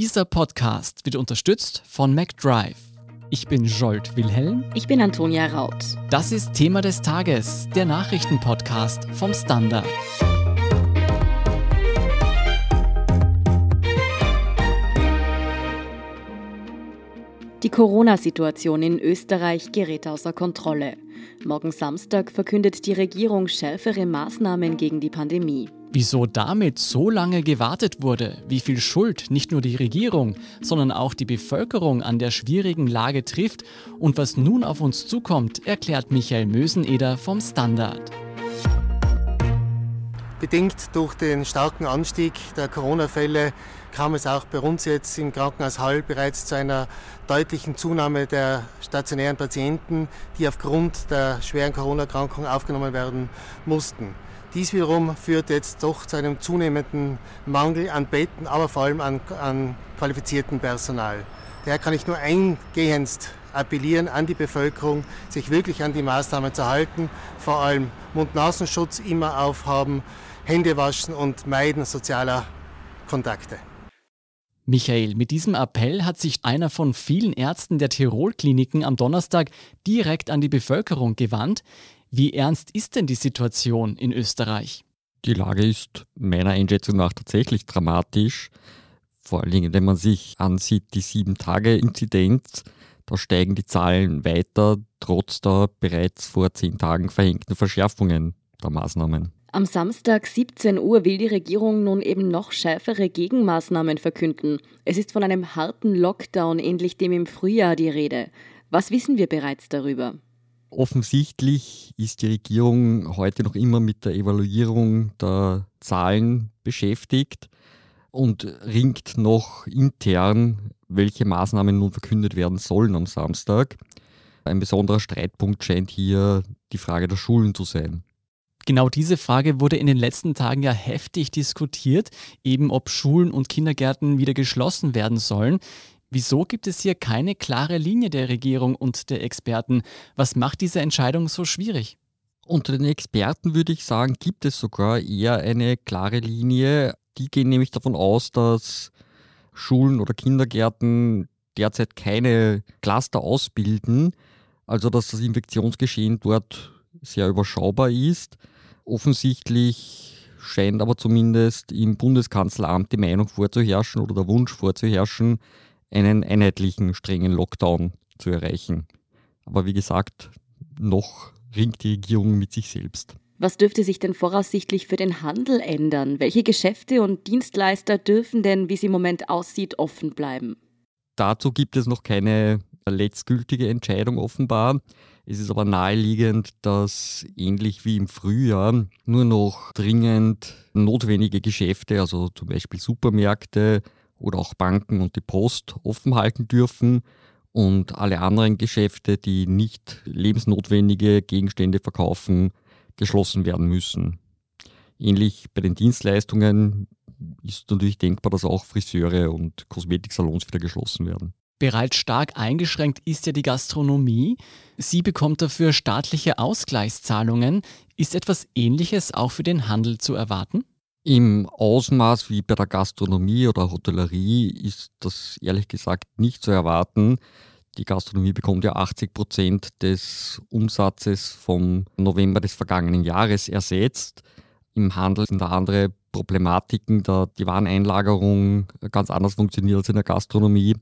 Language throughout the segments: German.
Dieser Podcast wird unterstützt von MacDrive. Ich bin Jolt Wilhelm. Ich bin Antonia Raut. Das ist Thema des Tages, der Nachrichtenpodcast vom Standard. Die Corona-Situation in Österreich gerät außer Kontrolle. Morgen Samstag verkündet die Regierung schärfere Maßnahmen gegen die Pandemie. Wieso damit so lange gewartet wurde, wie viel Schuld nicht nur die Regierung, sondern auch die Bevölkerung an der schwierigen Lage trifft und was nun auf uns zukommt, erklärt Michael Möseneder vom Standard. Bedingt durch den starken Anstieg der Corona-Fälle kam es auch bei uns jetzt im Krankenhaus Hall bereits zu einer deutlichen Zunahme der stationären Patienten, die aufgrund der schweren Corona-Erkrankung aufgenommen werden mussten. Dies wiederum führt jetzt doch zu einem zunehmenden Mangel an Betten, aber vor allem an, an qualifiziertem Personal. Daher kann ich nur eingehendst appellieren an die Bevölkerung, sich wirklich an die Maßnahmen zu halten, vor allem Mund-Nasenschutz immer aufhaben, Hände waschen und meiden sozialer Kontakte. Michael, mit diesem Appell hat sich einer von vielen Ärzten der Tirol-Kliniken am Donnerstag direkt an die Bevölkerung gewandt. Wie ernst ist denn die Situation in Österreich? Die Lage ist meiner Einschätzung nach tatsächlich dramatisch. Vor allen Dingen, wenn man sich ansieht, die Sieben-Tage-Inzidenz, da steigen die Zahlen weiter, trotz der bereits vor zehn Tagen verhängten Verschärfungen der Maßnahmen. Am Samstag 17 Uhr will die Regierung nun eben noch schärfere Gegenmaßnahmen verkünden. Es ist von einem harten Lockdown ähnlich dem im Frühjahr die Rede. Was wissen wir bereits darüber? Offensichtlich ist die Regierung heute noch immer mit der Evaluierung der Zahlen beschäftigt und ringt noch intern, welche Maßnahmen nun verkündet werden sollen am Samstag. Ein besonderer Streitpunkt scheint hier die Frage der Schulen zu sein. Genau diese Frage wurde in den letzten Tagen ja heftig diskutiert, eben ob Schulen und Kindergärten wieder geschlossen werden sollen. Wieso gibt es hier keine klare Linie der Regierung und der Experten? Was macht diese Entscheidung so schwierig? Unter den Experten würde ich sagen, gibt es sogar eher eine klare Linie. Die gehen nämlich davon aus, dass Schulen oder Kindergärten derzeit keine Cluster ausbilden, also dass das Infektionsgeschehen dort sehr überschaubar ist. Offensichtlich scheint aber zumindest im Bundeskanzleramt die Meinung vorzuherrschen oder der Wunsch vorzuherrschen, einen einheitlichen, strengen Lockdown zu erreichen. Aber wie gesagt, noch ringt die Regierung mit sich selbst. Was dürfte sich denn voraussichtlich für den Handel ändern? Welche Geschäfte und Dienstleister dürfen denn, wie es im Moment aussieht, offen bleiben? Dazu gibt es noch keine letztgültige Entscheidung offenbar. Es ist aber naheliegend, dass ähnlich wie im Frühjahr nur noch dringend notwendige Geschäfte, also zum Beispiel Supermärkte, oder auch Banken und die Post offen halten dürfen und alle anderen Geschäfte, die nicht lebensnotwendige Gegenstände verkaufen, geschlossen werden müssen. Ähnlich bei den Dienstleistungen ist natürlich denkbar, dass auch Friseure und Kosmetiksalons wieder geschlossen werden. Bereits stark eingeschränkt ist ja die Gastronomie. Sie bekommt dafür staatliche Ausgleichszahlungen. Ist etwas Ähnliches auch für den Handel zu erwarten? Im Ausmaß wie bei der Gastronomie oder Hotellerie ist das ehrlich gesagt nicht zu erwarten. Die Gastronomie bekommt ja 80 Prozent des Umsatzes vom November des vergangenen Jahres ersetzt. Im Handel sind da andere Problematiken, da die Wareneinlagerung ganz anders funktioniert als in der Gastronomie,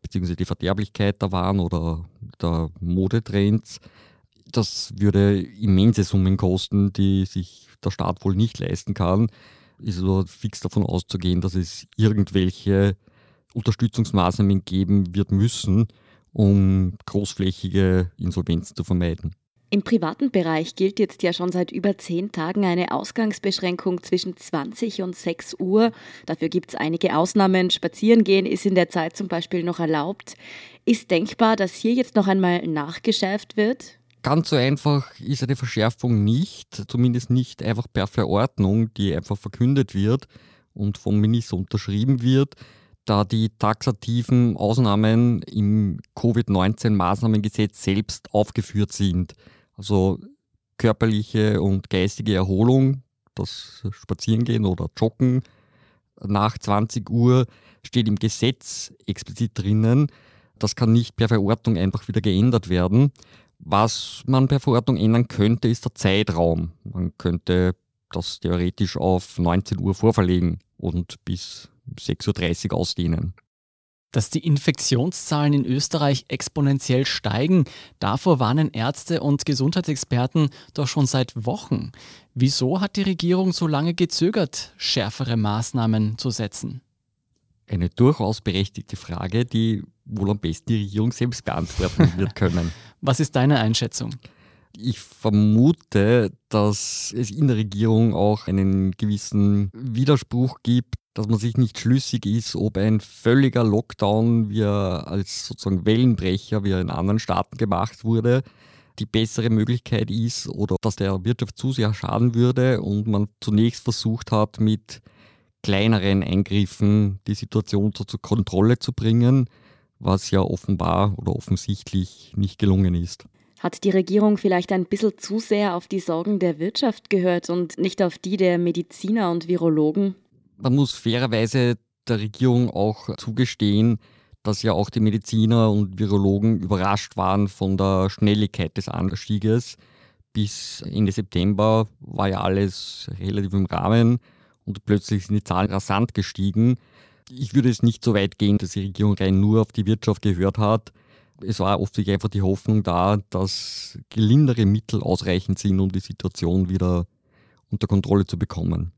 beziehungsweise die Verderblichkeit der Waren oder der Modetrends. Das würde immense Summen kosten, die sich der Staat wohl nicht leisten kann ist aber fix davon auszugehen, dass es irgendwelche Unterstützungsmaßnahmen geben wird müssen, um großflächige Insolvenzen zu vermeiden. Im privaten Bereich gilt jetzt ja schon seit über zehn Tagen eine Ausgangsbeschränkung zwischen 20 und 6 Uhr. Dafür gibt es einige Ausnahmen. Spazierengehen ist in der Zeit zum Beispiel noch erlaubt. Ist denkbar, dass hier jetzt noch einmal nachgeschärft wird? Ganz so einfach ist eine Verschärfung nicht, zumindest nicht einfach per Verordnung, die einfach verkündet wird und vom Minister unterschrieben wird, da die taxativen Ausnahmen im Covid-19-Maßnahmengesetz selbst aufgeführt sind. Also körperliche und geistige Erholung, das Spazierengehen oder Joggen, nach 20 Uhr steht im Gesetz explizit drinnen. Das kann nicht per Verordnung einfach wieder geändert werden. Was man per Verordnung ändern könnte, ist der Zeitraum. Man könnte das theoretisch auf 19 Uhr vorverlegen und bis 6.30 Uhr ausdehnen. Dass die Infektionszahlen in Österreich exponentiell steigen, davor warnen Ärzte und Gesundheitsexperten doch schon seit Wochen. Wieso hat die Regierung so lange gezögert, schärfere Maßnahmen zu setzen? Eine durchaus berechtigte Frage, die wohl am besten die Regierung selbst beantworten wird können. Was ist deine Einschätzung? Ich vermute, dass es in der Regierung auch einen gewissen Widerspruch gibt, dass man sich nicht schlüssig ist, ob ein völliger Lockdown, wie er als sozusagen Wellenbrecher, wie er in anderen Staaten gemacht wurde, die bessere Möglichkeit ist oder dass der Wirtschaft zu sehr schaden würde und man zunächst versucht hat, mit kleineren Eingriffen die Situation so zur Kontrolle zu bringen, was ja offenbar oder offensichtlich nicht gelungen ist. Hat die Regierung vielleicht ein bisschen zu sehr auf die Sorgen der Wirtschaft gehört und nicht auf die der Mediziner und Virologen? Man muss fairerweise der Regierung auch zugestehen, dass ja auch die Mediziner und Virologen überrascht waren von der Schnelligkeit des Anstieges. Bis Ende September war ja alles relativ im Rahmen und plötzlich sind die Zahlen rasant gestiegen. Ich würde es nicht so weit gehen, dass die Regierung rein nur auf die Wirtschaft gehört hat es war oft einfach die Hoffnung da, dass gelindere Mittel ausreichend sind, um die Situation wieder unter Kontrolle zu bekommen.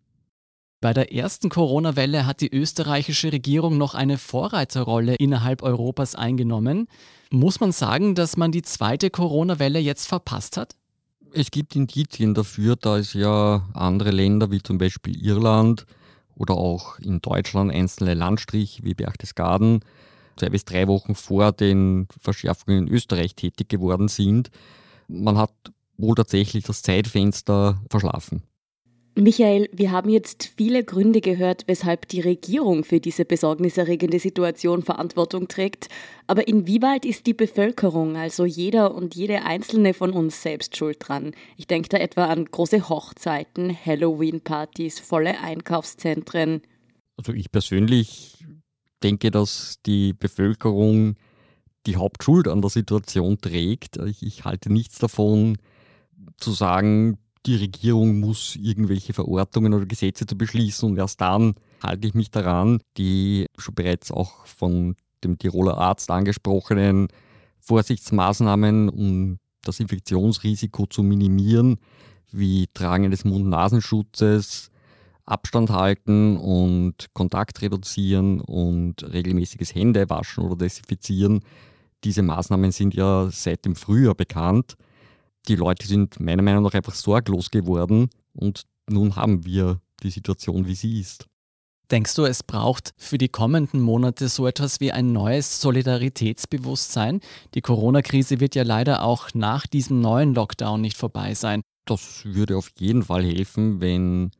Bei der ersten Corona-Welle hat die österreichische Regierung noch eine Vorreiterrolle innerhalb Europas eingenommen. Muss man sagen, dass man die zweite Corona-Welle jetzt verpasst hat? Es gibt Indizien dafür, da es ja andere Länder wie zum Beispiel Irland oder auch in Deutschland einzelne Landstriche wie Berchtesgaden zwei bis drei Wochen vor den Verschärfungen in Österreich tätig geworden sind. Man hat wohl tatsächlich das Zeitfenster verschlafen. Michael, wir haben jetzt viele Gründe gehört, weshalb die Regierung für diese besorgniserregende Situation Verantwortung trägt. Aber inwieweit ist die Bevölkerung, also jeder und jede einzelne von uns selbst schuld dran? Ich denke da etwa an große Hochzeiten, Halloween-Partys, volle Einkaufszentren. Also ich persönlich denke, dass die Bevölkerung die Hauptschuld an der Situation trägt. Ich, ich halte nichts davon zu sagen, die Regierung muss irgendwelche Verordnungen oder Gesetze zu beschließen und erst dann halte ich mich daran, die schon bereits auch von dem Tiroler Arzt angesprochenen Vorsichtsmaßnahmen, um das Infektionsrisiko zu minimieren, wie Tragen des Mund-Nasenschutzes, Abstand halten und Kontakt reduzieren und regelmäßiges Händewaschen oder Desinfizieren. Diese Maßnahmen sind ja seit dem Frühjahr bekannt. Die Leute sind meiner Meinung nach einfach sorglos geworden und nun haben wir die Situation, wie sie ist. Denkst du, es braucht für die kommenden Monate so etwas wie ein neues Solidaritätsbewusstsein? Die Corona-Krise wird ja leider auch nach diesem neuen Lockdown nicht vorbei sein. Das würde auf jeden Fall helfen, wenn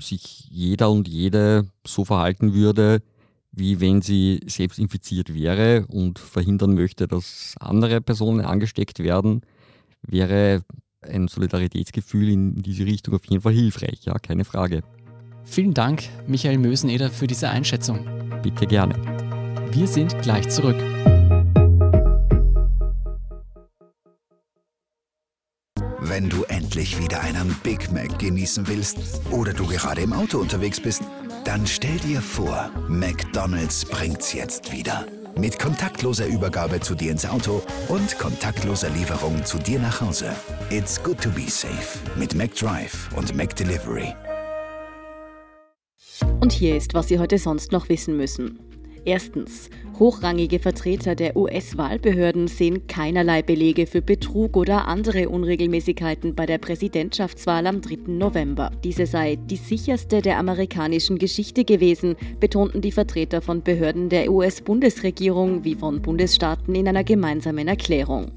sich jeder und jede so verhalten würde, wie wenn sie selbst infiziert wäre und verhindern möchte, dass andere Personen angesteckt werden, wäre ein Solidaritätsgefühl in diese Richtung auf jeden Fall hilfreich, ja, keine Frage. Vielen Dank, Michael Möseneder, für diese Einschätzung. Bitte gerne. Wir sind gleich zurück. Wenn du endlich wieder einen Big Mac genießen willst oder du gerade im Auto unterwegs bist, dann stell dir vor, McDonald's bringt's jetzt wieder. Mit kontaktloser Übergabe zu dir ins Auto und kontaktloser Lieferung zu dir nach Hause. It's good to be safe mit McDrive und McDelivery. Und hier ist, was Sie heute sonst noch wissen müssen. Erstens. Hochrangige Vertreter der US-Wahlbehörden sehen keinerlei Belege für Betrug oder andere Unregelmäßigkeiten bei der Präsidentschaftswahl am 3. November. Diese sei die sicherste der amerikanischen Geschichte gewesen, betonten die Vertreter von Behörden der US-Bundesregierung wie von Bundesstaaten in einer gemeinsamen Erklärung.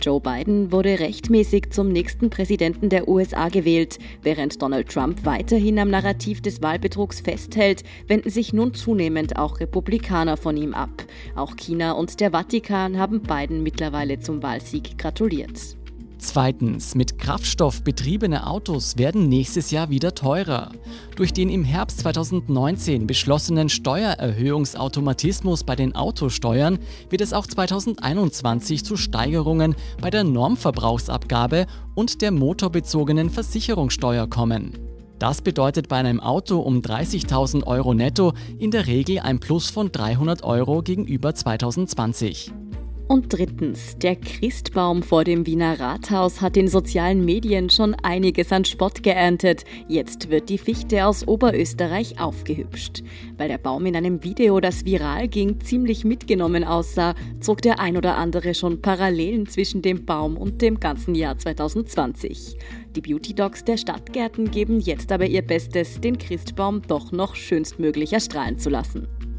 Joe Biden wurde rechtmäßig zum nächsten Präsidenten der USA gewählt. Während Donald Trump weiterhin am Narrativ des Wahlbetrugs festhält, wenden sich nun zunehmend auch Republikaner von ihm ab. Auch China und der Vatikan haben Biden mittlerweile zum Wahlsieg gratuliert. Zweitens, mit Kraftstoff betriebene Autos werden nächstes Jahr wieder teurer. Durch den im Herbst 2019 beschlossenen Steuererhöhungsautomatismus bei den Autosteuern wird es auch 2021 zu Steigerungen bei der Normverbrauchsabgabe und der motorbezogenen Versicherungssteuer kommen. Das bedeutet bei einem Auto um 30.000 Euro netto in der Regel ein Plus von 300 Euro gegenüber 2020. Und drittens, der Christbaum vor dem Wiener Rathaus hat in sozialen Medien schon einiges an Spott geerntet. Jetzt wird die Fichte aus Oberösterreich aufgehübscht. Weil der Baum in einem Video, das viral ging, ziemlich mitgenommen aussah, zog der ein oder andere schon Parallelen zwischen dem Baum und dem ganzen Jahr 2020. Die Beauty Dogs der Stadtgärten geben jetzt aber ihr Bestes, den Christbaum doch noch schönstmöglich erstrahlen zu lassen.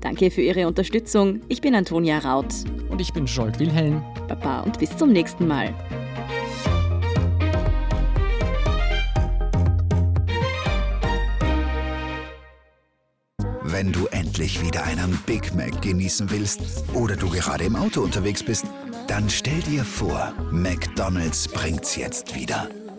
Danke für Ihre Unterstützung. Ich bin Antonia Raut. Und ich bin Scholt Wilhelm. Baba und bis zum nächsten Mal. Wenn du endlich wieder einen Big Mac genießen willst oder du gerade im Auto unterwegs bist, dann stell dir vor, McDonald's bringt's jetzt wieder.